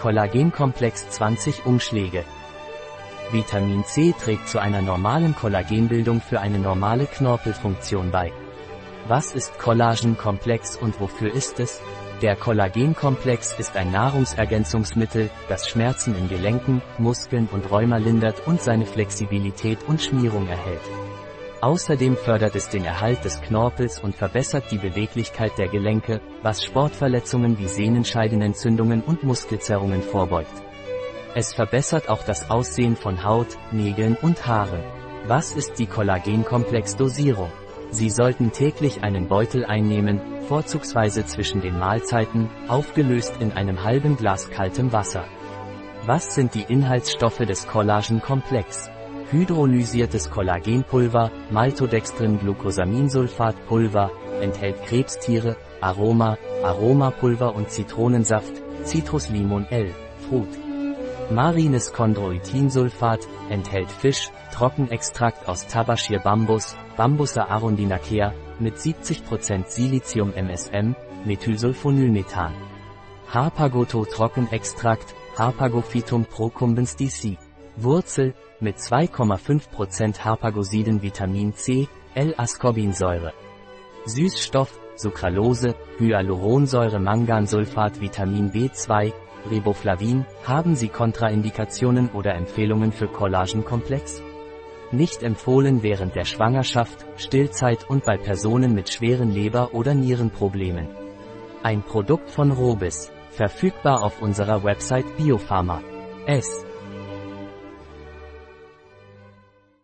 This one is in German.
Kollagenkomplex 20 Umschläge. Vitamin C trägt zu einer normalen Kollagenbildung für eine normale Knorpelfunktion bei. Was ist Kollagenkomplex und wofür ist es? Der Kollagenkomplex ist ein Nahrungsergänzungsmittel, das Schmerzen in Gelenken, Muskeln und Rheuma lindert und seine Flexibilität und Schmierung erhält. Außerdem fördert es den Erhalt des Knorpels und verbessert die Beweglichkeit der Gelenke, was Sportverletzungen wie Sehnenscheidenentzündungen und Muskelzerrungen vorbeugt. Es verbessert auch das Aussehen von Haut, Nägeln und Haaren. Was ist die Kollagenkomplex-Dosierung? Sie sollten täglich einen Beutel einnehmen, vorzugsweise zwischen den Mahlzeiten, aufgelöst in einem halben Glas kaltem Wasser. Was sind die Inhaltsstoffe des Kollagenkomplex? Hydrolysiertes Kollagenpulver, Maltodextrin-Glucosaminsulfat-Pulver, enthält Krebstiere, Aroma, Aromapulver und Zitronensaft, Citruslimon L, Fruit. Marines Chondroitinsulfat, enthält Fisch, Trockenextrakt aus Tabashir Bambus, Bambusa arundinacea, mit 70% Silizium MSM, Methylsulfonylmethan. Harpagoto Trockenextrakt, Harpagophytum procumbens DC. Wurzel, mit 2,5% Harpagosiden Vitamin C, L-Ascorbinsäure. Süßstoff, Sucralose, Hyaluronsäure Mangansulfat Vitamin B2, Riboflavin, haben Sie Kontraindikationen oder Empfehlungen für Kollagenkomplex? Nicht empfohlen während der Schwangerschaft, Stillzeit und bei Personen mit schweren Leber- oder Nierenproblemen. Ein Produkt von Robis, verfügbar auf unserer Website Biopharma. S.